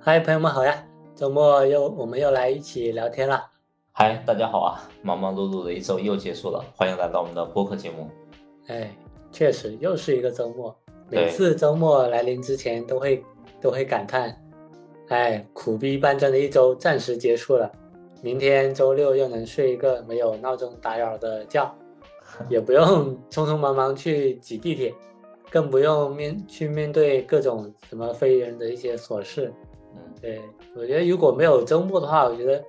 嗨，朋友们好呀！周末又我们又来一起聊天了。嗨，大家好啊！忙忙碌碌的一周又结束了，欢迎来到我们的播客节目。哎，确实又是一个周末。每次周末来临之前，都会都会感叹：哎，苦逼搬砖的一周暂时结束了。明天周六又能睡一个没有闹钟打扰的觉，也不用匆匆忙忙去挤地铁，更不用面去面对各种什么非人的一些琐事。对，我觉得如果没有周末的话，我觉得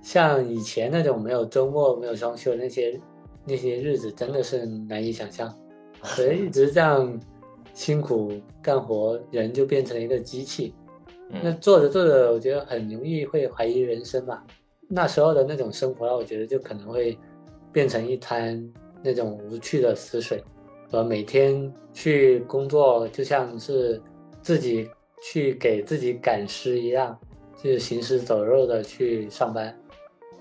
像以前那种没有周末、没有双休那些那些日子，真的是难以想象。所以一直这样辛苦干活，人就变成了一个机器。那做着做着，我觉得很容易会怀疑人生嘛。那时候的那种生活，我觉得就可能会变成一滩那种无趣的死水，呃，每天去工作就像是自己。去给自己赶尸一样，就是行尸走肉的去上班。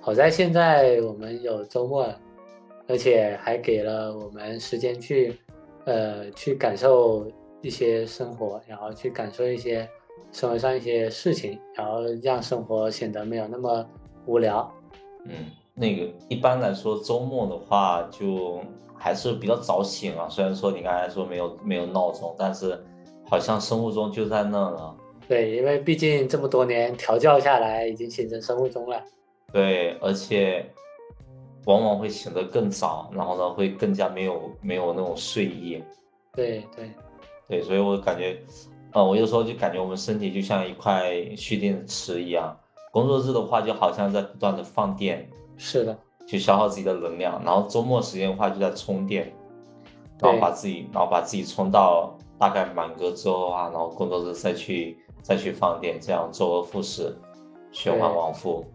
好在现在我们有周末，而且还给了我们时间去，呃，去感受一些生活，然后去感受一些生活上一些事情，然后让生活显得没有那么无聊。嗯，那个一般来说周末的话，就还是比较早醒啊。虽然说你刚才说没有没有闹钟，但是。好像生物钟就在那了，对，因为毕竟这么多年调教下来，已经形成生物钟了。对，而且往往会醒得更早，然后呢，会更加没有没有那种睡意。对对对，所以我感觉，呃，我有时候就感觉我们身体就像一块蓄电池一样，工作日的话就好像在不断的放电，是的，去消耗自己的能量，然后周末时间的话就在充电，然后把自己，然后把自己充到。大概满格之后啊，然后工作日再去再去放电，这样周而复始，循环往复。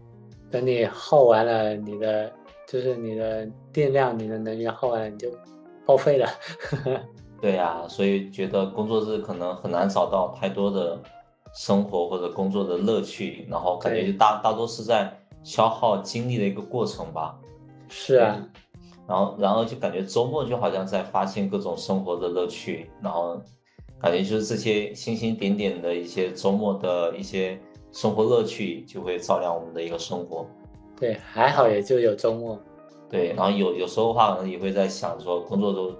等你耗完了你的，就是你的电量，你的能源耗完了，你就报废了。对呀，所以觉得工作日可能很难找到太多的生活或者工作的乐趣，然后感觉就大大多是在消耗精力的一个过程吧。是啊。然后，然后就感觉周末就好像在发现各种生活的乐趣，然后感觉就是这些星星点点的一些周末的一些生活乐趣，就会照亮我们的一个生活。对，还好也就有周末。对，然后有有时候的话，可能也会在想说，工作中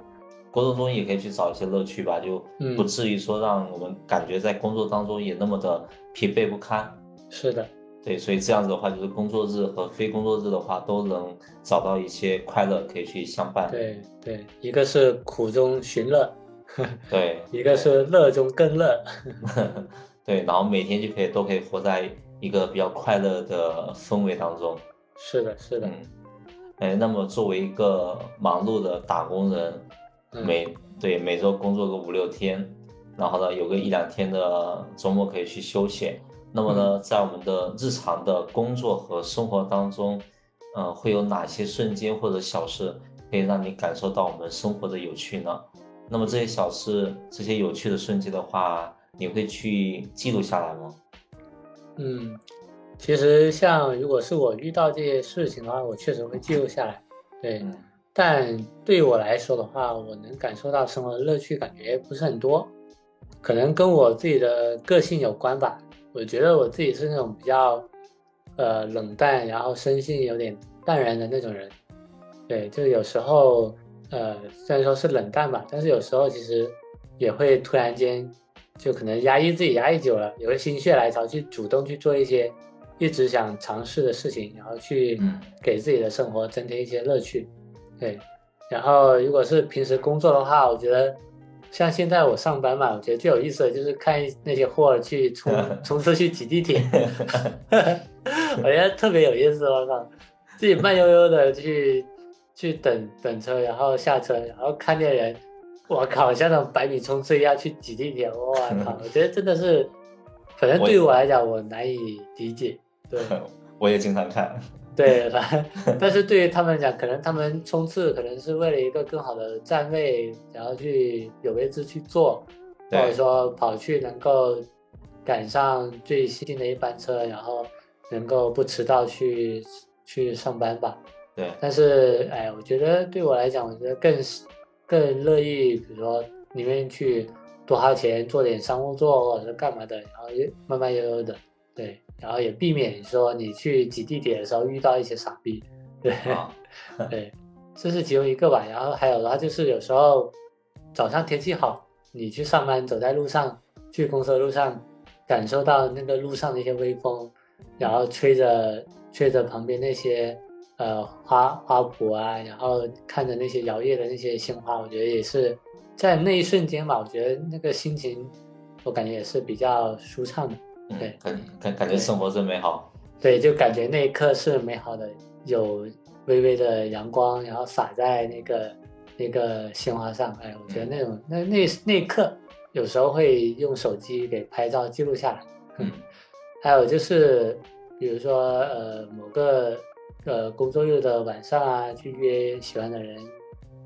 工作中也可以去找一些乐趣吧，就不至于说让我们感觉在工作当中也那么的疲惫不堪。是的。对，所以这样子的话，就是工作日和非工作日的话，都能找到一些快乐可以去相伴。对对，一个是苦中寻乐，对，一个是乐中更乐，对，然后每天就可以都可以活在一个比较快乐的氛围当中。是的，是的。嗯，哎，那么作为一个忙碌的打工人，每对每周工作个五六天，然后呢，有个一两天的周末可以去休闲。那么呢，在我们的日常的工作和生活当中，呃，会有哪些瞬间或者小事可以让你感受到我们生活的有趣呢？那么这些小事、这些有趣的瞬间的话，你会去记录下来吗？嗯，其实像如果是我遇到这些事情的话，我确实会记录下来。对，但对于我来说的话，我能感受到生活的乐趣感觉不是很多，可能跟我自己的个性有关吧。我觉得我自己是那种比较，呃，冷淡，然后生性有点淡然的那种人。对，就有时候，呃，虽然说是冷淡吧，但是有时候其实也会突然间，就可能压抑自己压抑久了，也会心血来潮去主动去做一些一直想尝试的事情，然后去给自己的生活增添一些乐趣。对，然后如果是平时工作的话，我觉得。像现在我上班嘛，我觉得最有意思的就是看那些货去冲 冲车去挤地铁 我觉得特别有意思。我靠，自己慢悠悠的去去等等车，然后下车，然后看见人，我靠，像那种百米冲刺一样去挤地铁，我靠，我觉得真的是，反正对于我来讲，我难以理解。对，我也经常看。对，但是对于他们讲，可能他们冲刺可能是为了一个更好的站位，然后去有位置去坐，或者说跑去能够赶上最新的一班车，然后能够不迟到去去上班吧。对，但是哎，我觉得对我来讲，我觉得更更乐意，比如说宁愿去多花钱做点商务座，或者是干嘛的，然后慢慢悠悠的，对，然后也避免说你去挤地铁的时候遇到一些傻逼，对，对，这是其中一个吧。然后还有的话就是有时候早上天气好，你去上班走在路上，去公司的路上，感受到那个路上的一些微风，然后吹着吹着旁边那些呃花花圃啊，然后看着那些摇曳的那些鲜花，我觉得也是在那一瞬间吧，我觉得那个心情。我感觉也是比较舒畅的，对，感感感觉生活真美好，对，就感觉那一刻是美好的，有微微的阳光，然后洒在那个那个鲜花上，哎，我觉得那种那那那一刻，有时候会用手机给拍照记录下来，嗯，还有就是，比如说呃某个呃工作日的晚上啊，去约喜欢的人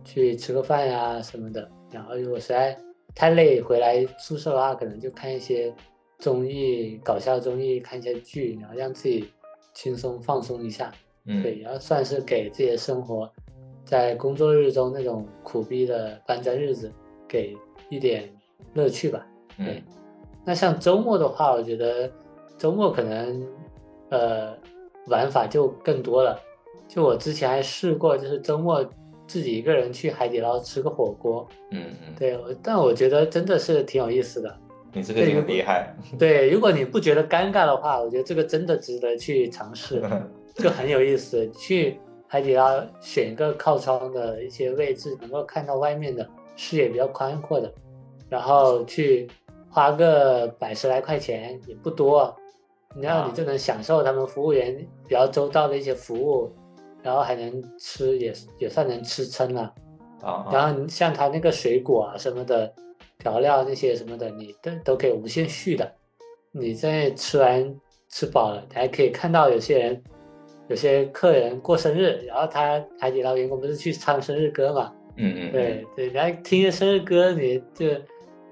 去吃个饭呀什么的，然后如果实在。太累，回来宿舍的话，可能就看一些综艺、搞笑综艺，看一些剧，然后让自己轻松放松一下。嗯，对，然后算是给自己的生活，在工作日中那种苦逼的搬家日子，给一点乐趣吧。对，那像周末的话，我觉得周末可能呃玩法就更多了。就我之前还试过，就是周末。自己一个人去海底捞吃个火锅，嗯嗯，对，但我觉得真的是挺有意思的。你这个挺厉害。对，如果你不觉得尴尬的话，我觉得这个真的值得去尝试，就很有意思。去海底捞选一个靠窗的一些位置，能够看到外面的视野比较宽阔的，然后去花个百十来块钱也不多，然后你就能享受他们服务员比较周到的一些服务。然后还能吃，也也算能吃撑了，啊。然后像他那个水果啊什么的，调料那些什么的，你都都可以无限续的。你在吃完吃饱了，还可以看到有些人，有些客人过生日，然后他海底捞员工不是去唱生日歌嘛？嗯嗯。对对，然后听着生日歌，你就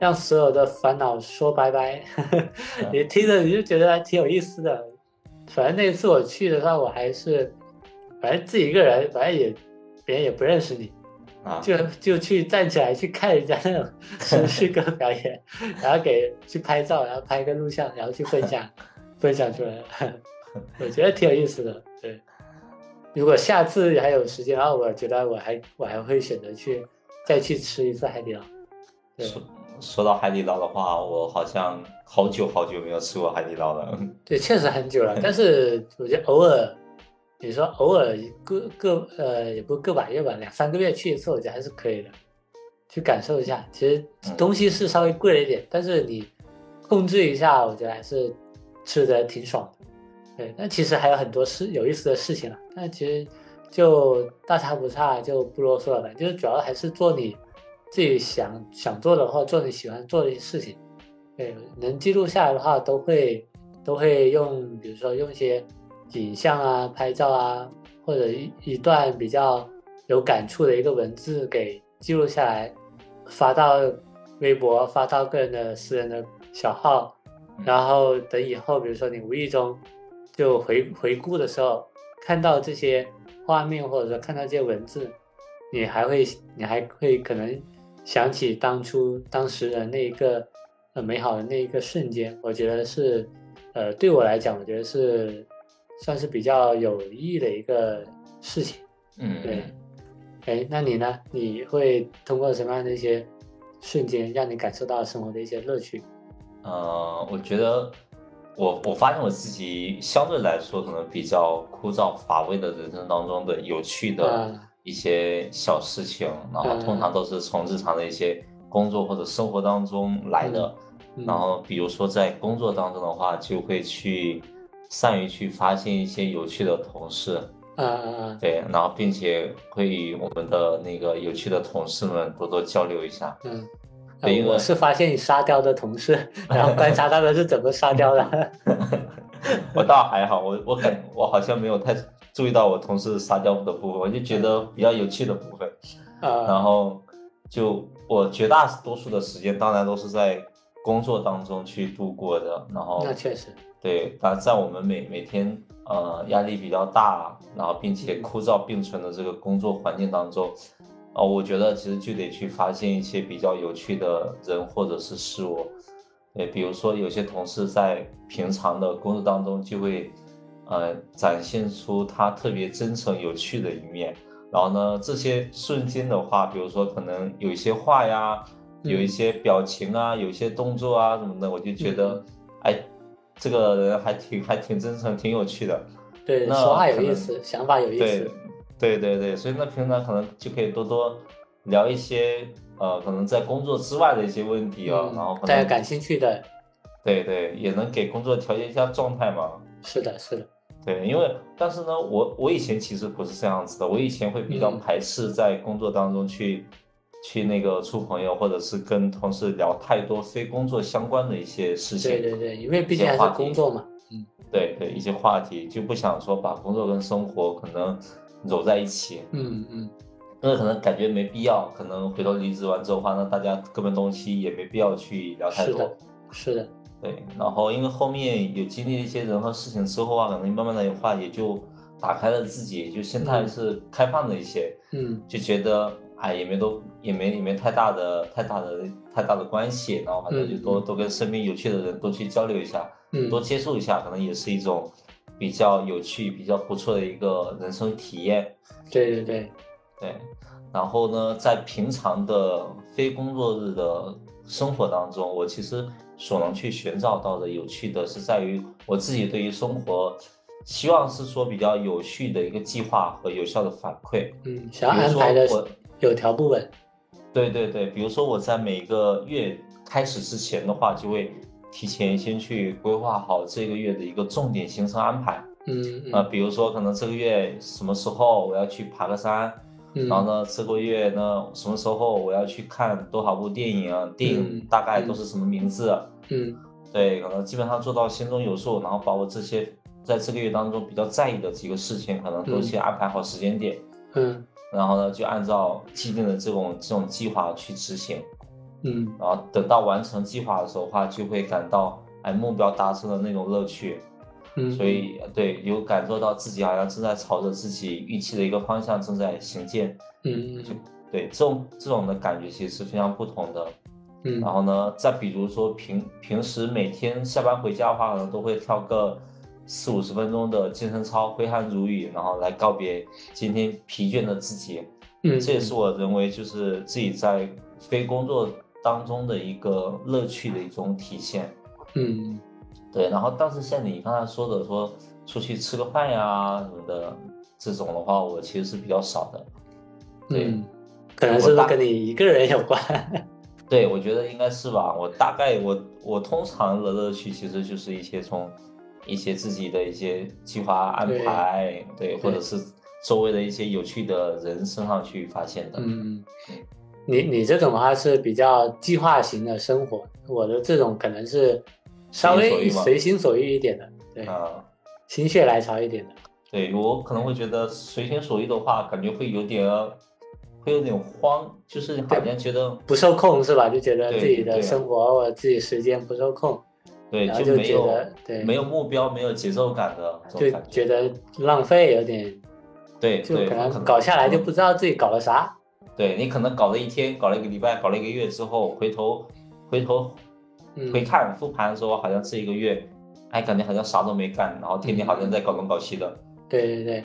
让所有的烦恼说拜拜。你听着你就觉得还挺有意思的。反正那次我去的话，我还是。反正自己一个人，反正也别人也不认识你，啊，就就去站起来去看人家那种 生日歌表演，然后给去拍照，然后拍个录像，然后去分享，分享出来，我觉得挺有意思的。对，如果下次还有时间，的话我觉得我还我还会选择去再去吃一次海底捞。说说到海底捞的话，我好像好久好久没有吃过海底捞了。对，确实很久了，但是我觉得偶尔。你说偶尔个个呃也不个把月吧，两三个月去一次，我觉得还是可以的，去感受一下。其实东西是稍微贵了一点，但是你控制一下，我觉得还是吃的挺爽的。对，那其实还有很多事有意思的事情了，那其实就大差不差，就不啰嗦了。就是主要还是做你自己想想做的话，做你喜欢做的一些事情。对，能记录下来的话，都会都会用，比如说用一些。影像啊，拍照啊，或者一一段比较有感触的一个文字给记录下来，发到微博，发到个人的私人的小号，然后等以后，比如说你无意中就回回顾的时候，看到这些画面，或者说看到这些文字，你还会你还会可能想起当初当时的那一个很美好的那一个瞬间，我觉得是，呃，对我来讲，我觉得是。算是比较有意义的一个事情，嗯，对，哎，那你呢？你会通过什么样的一些瞬间，让你感受到生活的一些乐趣？呃，我觉得我我发现我自己相对来说可能比较枯燥乏味的人生当中的有趣的一些小事情，然后通常都是从日常的一些工作或者生活当中来的。然后比如说在工作当中的话，就会去。善于去发现一些有趣的同事，嗯嗯嗯，对，然后并且会与我们的那个有趣的同事们多多交流一下，嗯，我是发现你沙雕的同事，然后观察他们是怎么沙雕的，我倒还好，我我感我好像没有太注意到我同事撒娇的部分，我就觉得比较有趣的部分，啊，然后就我绝大多数的时间当然都是在工作当中去度过的，然后那确实。对，但在我们每每天呃压力比较大，然后并且枯燥并存的这个工作环境当中，呃，我觉得其实就得去发现一些比较有趣的人或者是事物，对，比如说有些同事在平常的工作当中就会，呃，展现出他特别真诚有趣的一面。然后呢，这些瞬间的话，比如说可能有一些话呀，有一些表情啊，有一些动作啊什么的，我就觉得，哎，这个人还挺还挺真诚，挺有趣的。对，说话有意思，想法有意思。对对对，所以那平常可能就可以多多聊一些，呃，可能在工作之外的一些问题啊，然后大家感兴趣的。对对，也能给工作调节一下状态嘛。是的，是的。对，因为但是呢，我我以前其实不是这样子的，我以前会比较排斥在工作当中去去那个处朋友，或者是跟同事聊太多非工作相关的一些事情。对对对，因为毕竟还是工作嘛。嗯，对对，一些话题就不想说把工作跟生活可能揉在一起。嗯嗯，因为可能感觉没必要，可能回头离职完之后的话，那大家各奔东西也没必要去聊太多。是的，是的。对，然后因为后面有经历一些人和事情之后啊，可能慢慢的话也就打开了自己，就心态是开放了一些，嗯，就觉得哎也没都也没也没太大的太大的太大的关系，然后反正就多多跟身边有趣的人多去交流一下，嗯，多接触一下，可能也是一种比较有趣、比较不错的一个人生体验。对对对。对，然后呢，在平常的非工作日的生活当中，我其实。所能去寻找到的有趣的是在于我自己对于生活，希望是说比较有序的一个计划和有效的反馈。嗯，想要安排的有条不紊。对对对，比如说我在每个月开始之前的话，就会提前先去规划好这个月的一个重点行程安排。嗯啊，比如说可能这个月什么时候我要去爬个山。然后呢，这个月呢，什么时候我要去看多少部电影？啊电影大概都是什么名字？嗯，对，可能基本上做到心中有数，然后把我这些在这个月当中比较在意的几个事情，可能都先安排好时间点。嗯，然后呢，就按照既定的这种这种计划去执行。嗯，然后等到完成计划的时候的话，就会感到哎目标达成的那种乐趣。嗯，所以对，有感受到自己好像正在朝着自己预期的一个方向正在行进，嗯，就对这种这种的感觉其实是非常不同的，嗯，然后呢，再比如说平平时每天下班回家的话，可能都会跳个四五十分钟的健身操，挥汗如雨，然后来告别今天疲倦的自己，嗯，这也是我认为就是自己在非工作当中的一个乐趣的一种体现，嗯。对，然后但是像你刚才说的，说出去吃个饭呀什么的，这种的话，我其实是比较少的。对，可能是跟你一个人有关。对，我觉得应该是吧。我大概我我通常的乐趣其实就是一些从一些自己的一些计划安排，对，或者是周围的一些有趣的人身上去发现的。嗯，你你这种的话是比较计划型的生活，我的这种可能是。稍微随心所欲一点的，对，啊心血来潮一点的。对我可能会觉得随心所欲的话，感觉会有点，会有点慌，就是好像觉得不受控是吧？就觉得自己的生活或者自己时间不受控，对，然后就觉得对没有目标、没有节奏感的，就觉得浪费有点，对，就可能搞下来就不知道自己搞了啥。对你可能搞了一天，搞了一个礼拜，搞了一个月之后，回头回头。回看复盘的时候，好像这一个月，哎，感觉好像啥都没干，然后天天好像在搞东搞西的。对对对，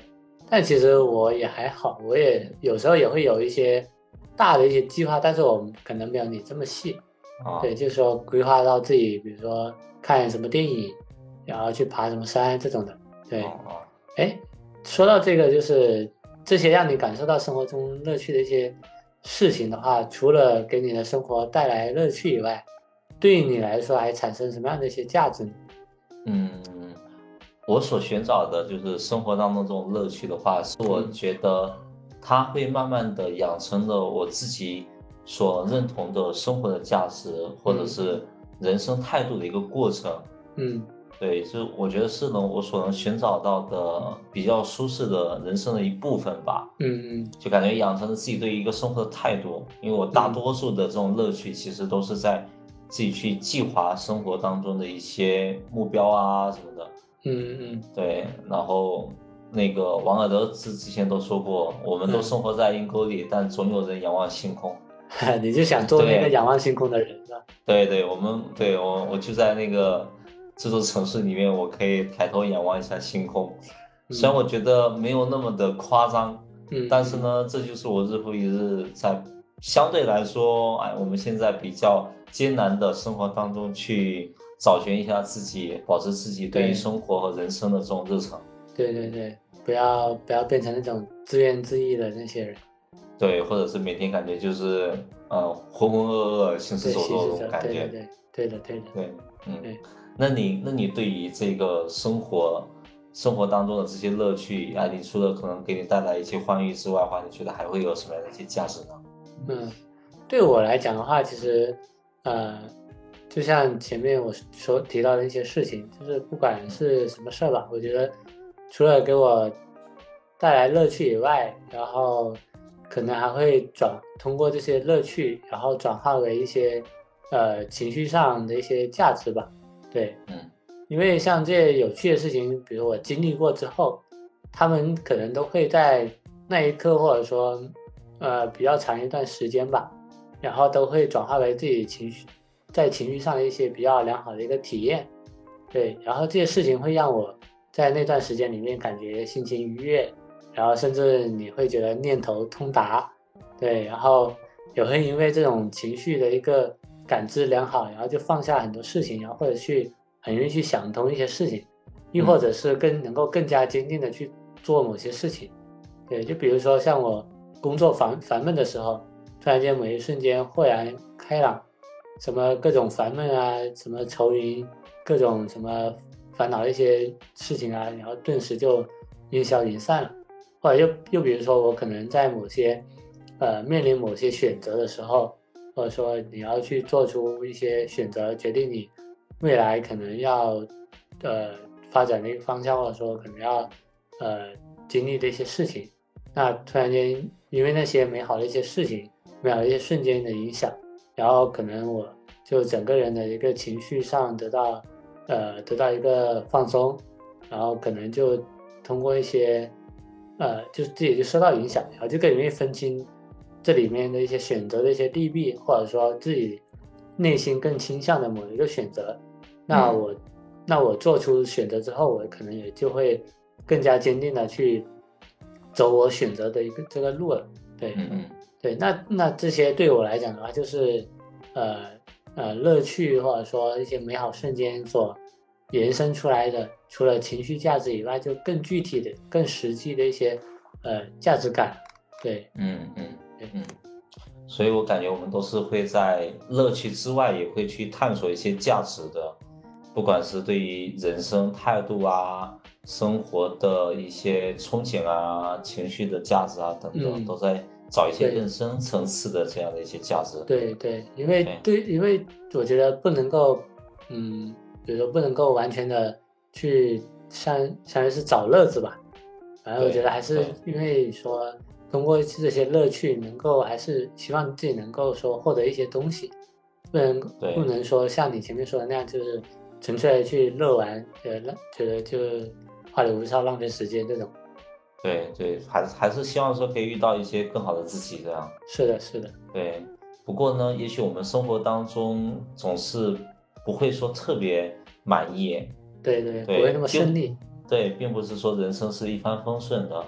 但其实我也还好，我也有时候也会有一些大的一些计划，但是我可能没有你这么细。啊，对，就是说规划到自己，比如说看什么电影，然后去爬什么山这种的。对，哎，说到这个，就是这些让你感受到生活中乐趣的一些事情的话，除了给你的生活带来乐趣以外，对于你来说，还产生什么样的一些价值呢？嗯，我所寻找的就是生活当中这种乐趣的话，是我觉得它会慢慢的养成了我自己所认同的生活的价值，或者是人生态度的一个过程。嗯，对，就我觉得是能，我所能寻找到的比较舒适的人生的一部分吧。嗯嗯，就感觉养成了自己对一个生活的态度，因为我大多数的这种乐趣其实都是在。自己去计划生活当中的一些目标啊什么的，嗯嗯，对。然后那个王尔德之之前都说过，我们都生活在阴沟里，但总有人仰望星空。你就想做那个仰望星空的人是吧？对对，我们对我我就在那个这座城市里面，我可以抬头仰望一下星空。虽然我觉得没有那么的夸张，嗯，但是呢，这就是我日复一日在相对来说，哎，我们现在比较艰难的生活当中去找寻一下自己，保持自己对于生活和人生的这种热忱。对对对，不要不要变成那种自怨自艾的那些人。对，或者是每天感觉就是呃浑浑噩噩、行尸走肉那种感觉。对对对的对的。对，嗯，那你那你对于这个生活？生活当中的这些乐趣啊，你除了可能给你带来一些欢愉之外的话，你觉得还会有什么样的一些价值呢？嗯，对我来讲的话，其实，呃，就像前面我说提到的一些事情，就是不管是什么事儿吧，我觉得除了给我带来乐趣以外，然后可能还会转通过这些乐趣，然后转化为一些呃情绪上的一些价值吧。对，嗯。因为像这些有趣的事情，比如我经历过之后，他们可能都会在那一刻，或者说，呃，比较长一段时间吧，然后都会转化为自己情绪，在情绪上的一些比较良好的一个体验，对，然后这些事情会让我在那段时间里面感觉心情愉悦，然后甚至你会觉得念头通达，对，然后也会因为这种情绪的一个感知良好，然后就放下很多事情，然后或者去。很容易去想通一些事情，亦或者是更能够更加坚定的去做某些事情。对，就比如说像我工作烦烦闷的时候，突然间某一瞬间豁然开朗，什么各种烦闷啊，什么愁云，各种什么烦恼一些事情啊，然后顿时就烟消云散了。或者又又比如说我可能在某些呃面临某些选择的时候，或者说你要去做出一些选择，决定你。未来可能要，呃，发展的一个方向，或者说可能要，呃，经历的一些事情，那突然间因为那些美好的一些事情，美好的一些瞬间的影响，然后可能我就整个人的一个情绪上得到，呃，得到一个放松，然后可能就通过一些，呃，就是自己就受到影响，然后就更容易分清这里面的一些选择的一些利弊，或者说自己内心更倾向的某一个选择。那我，那我做出选择之后，我可能也就会更加坚定的去走我选择的一个这个路了。对，嗯嗯，对，那那这些对我来讲的话，就是呃呃乐趣或者说一些美好瞬间所延伸出来的，除了情绪价值以外，就更具体的、更实际的一些呃价值感。对，嗯嗯嗯。所以我感觉我们都是会在乐趣之外，也会去探索一些价值的。不管是对于人生态度啊、生活的一些憧憬啊、情绪的价值啊等等，都在找一些更深层次的这样的一些价值。对对，因为对，因为我觉得不能够，嗯，比如说不能够完全的去像相当于是找乐子吧。反正我觉得还是因为说通过这些乐趣，能够还是希望自己能够说获得一些东西，不能不能说像你前面说的那样，就是。纯粹去乐玩，呃，浪觉得就花里胡哨、浪费时间这种。对对，还是还是希望说可以遇到一些更好的自己这样。是的，是的。对，不过呢，也许我们生活当中总是不会说特别满意。对对，不会那么顺利。对，并不是说人生是一帆风顺的。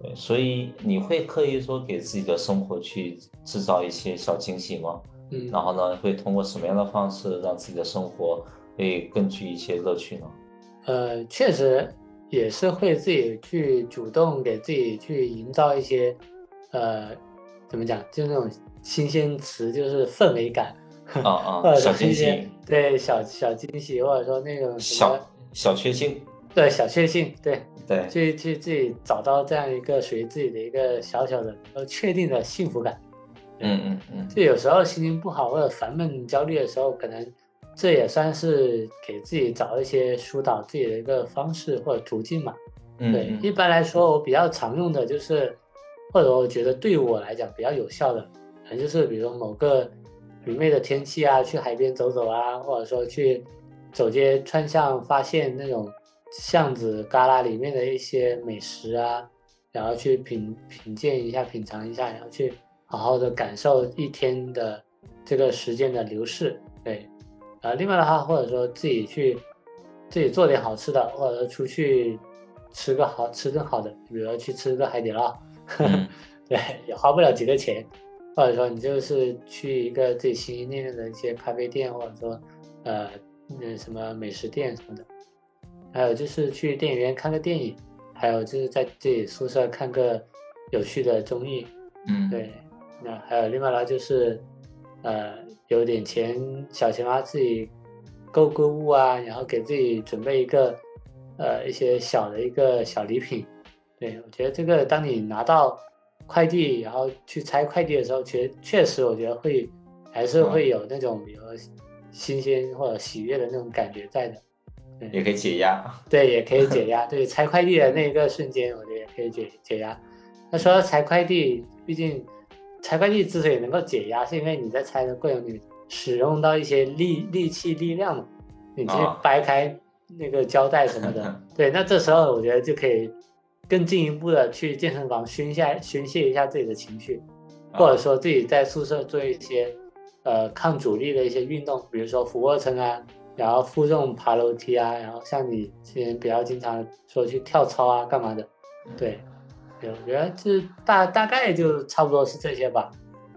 对，所以你会刻意说给自己的生活去制造一些小惊喜吗？嗯。然后呢，会通过什么样的方式让自己的生活？会更具一些乐趣呢。呃，确实也是会自己去主动给自己去营造一些，呃，怎么讲，就那种新鲜词，就是氛围感啊啊，小惊喜，对，小小惊喜，或者说那种小小确幸，对，小确幸，对对，去去自己找到这样一个属于自己的一个小小的呃确定的幸福感。嗯嗯嗯，就有时候心情不好或者烦闷焦虑的时候，可能。这也算是给自己找一些疏导自己的一个方式或者途径嘛。对，一般来说我比较常用的就是，或者我觉得对于我来讲比较有效的，可能就是比如某个明媚的天气啊，去海边走走啊，或者说去走街串巷，发现那种巷子旮旯里面的一些美食啊，然后去品品鉴一下、品尝一下，然后去好好的感受一天的这个时间的流逝。对，呃，另外的话，或者说自己去自己做点好吃的，或者说出去吃个好吃顿好的，比如说去吃个海底捞，对，也花不了几个钱。或者说你就是去一个自己心心念念的一些咖啡店，或者说呃那什么美食店什么的，还有就是去电影院看个电影，还有就是在自己宿舍看个有趣的综艺，嗯，对，那还有另外呢就是呃有点钱小钱花自己购购物啊，然后给自己准备一个呃一些小的一个小礼品，对我觉得这个当你拿到。快递，然后去拆快递的时候，其实确实我觉得会还是会有那种比如新鲜或者喜悦的那种感觉在的，也可以解压。对，也可以解压。对，拆快递的那一个瞬间，我觉得也可以解解压。那说到拆快递，毕竟拆快递之所以能够解压，是因为你在拆的过程里使用到一些力力气力量嘛，你去掰开那个胶带什么的，对，那这时候我觉得就可以。更进一步的去健身房宣泄宣泄一下自己的情绪，或者说自己在宿舍做一些呃抗阻力的一些运动，比如说俯卧撑啊，然后负重爬楼梯啊，然后像你之前比较经常说去跳操啊干嘛的，对，对，我觉得这大大概就差不多是这些吧。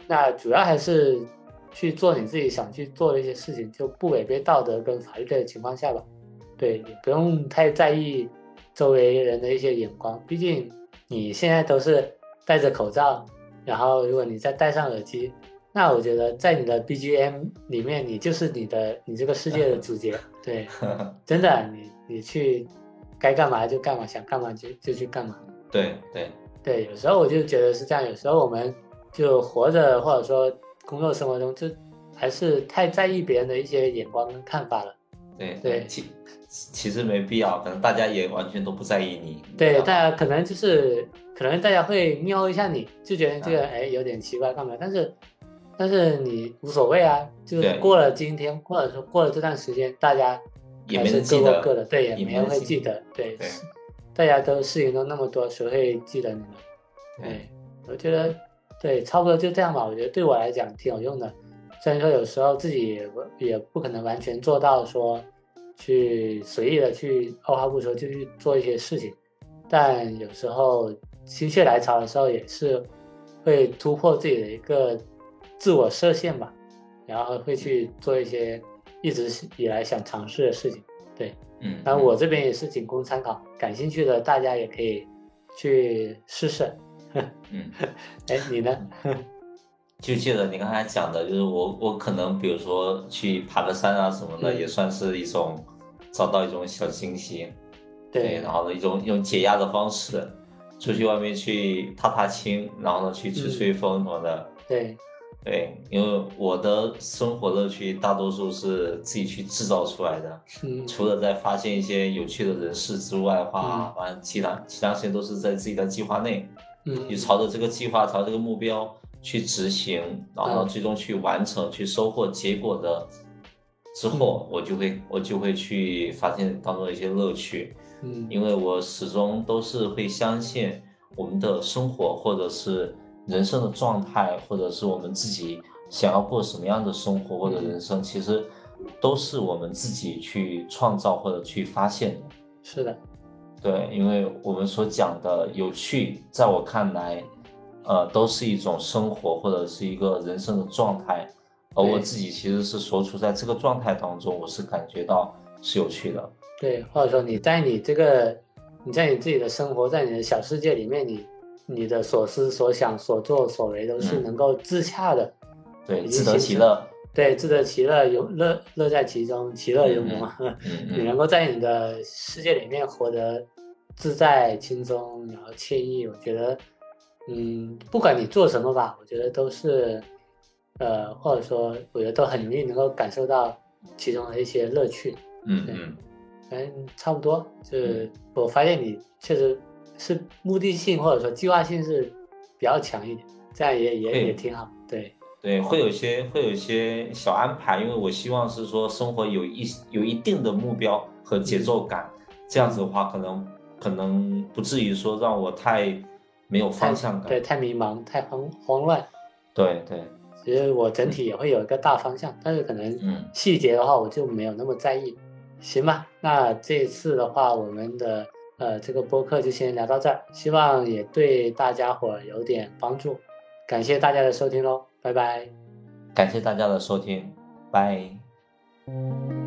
那主要还是去做你自己想去做的一些事情，就不违背道德跟法律的情况下吧。对，也不用太在意。周围人的一些眼光，毕竟你现在都是戴着口罩，然后如果你再戴上耳机，那我觉得在你的 BGM 里面，你就是你的你这个世界的主角。对，真的，你你去该干嘛就干嘛，想干嘛就就去干嘛。对对对，有时候我就觉得是这样，有时候我们就活着或者说工作生活中，就还是太在意别人的一些眼光跟看法了。对对。其其实没必要，可能大家也完全都不在意你。对，大家可能就是可能大家会瞄一下你，就觉得这个哎有点奇怪干嘛？但是但是你无所谓啊，就是过了今天或者说过了这段时间，大家也没人记得，各的对，也没人会记得。对，大家都事情都那么多，谁会记得你呢？对，我觉得对，差不多就这样吧。我觉得对我来讲挺有用的，虽然说有时候自己也不可能完全做到说。去随意的去二话不说就去做一些事情，但有时候心血来潮的时候也是会突破自己的一个自我设限吧，然后会去做一些一直以来想尝试的事情。对，嗯，然后我这边也是仅供参考，感兴趣的大家也可以去试试。嗯，哎，你呢？就记得你刚才讲的，就是我我可能比如说去爬个山啊什么的，也算是一种找到一种小惊喜，对，然后呢一种用解压的方式，出去外面去踏踏青，然后呢去吹吹风什么的，对，对，因为我的生活乐趣大多数是自己去制造出来的，嗯，除了在发现一些有趣的人事之外的话，完其他其他事情都是在自己的计划内，嗯，你朝着这个计划，朝这个目标。去执行，然后最终去完成，去收获结果的之后，我就会我就会去发现当中的一些乐趣。嗯，因为我始终都是会相信我们的生活，或者是人生的状态，或者是我们自己想要过什么样的生活或者人生，其实都是我们自己去创造或者去发现的。是的，对，因为我们所讲的有趣，在我看来。呃，都是一种生活或者是一个人生的状态，而我自己其实是所处在这个状态当中，我是感觉到是有趣的。对，或者说你在你这个，你在你自己的生活，在你的小世界里面，你你的所思所想、所作所为都是能够自洽的，对，自得其乐。对，自得其乐，有乐乐在其中，其乐融融。你能够在你的世界里面活得自在、轻松，然后惬意，我觉得。嗯，不管你做什么吧，我觉得都是，呃，或者说，我觉得都很容易能够感受到其中的一些乐趣。嗯嗯，反正差不多。就是我发现你确实是目的性或者说计划性是比较强一点，这样也也也挺好。对对，会有些会有一些小安排，因为我希望是说生活有一有一定的目标和节奏感，这样子的话，可能可能不至于说让我太。没有方向感，对，太迷茫，太慌慌乱。对对，其实我整体也会有一个大方向，但是可能细节的话我就没有那么在意。行吧，那这次的话，我们的呃这个播客就先聊到这儿，希望也对大家伙有点帮助。感谢大家的收听喽，拜拜。感谢大家的收听，拜。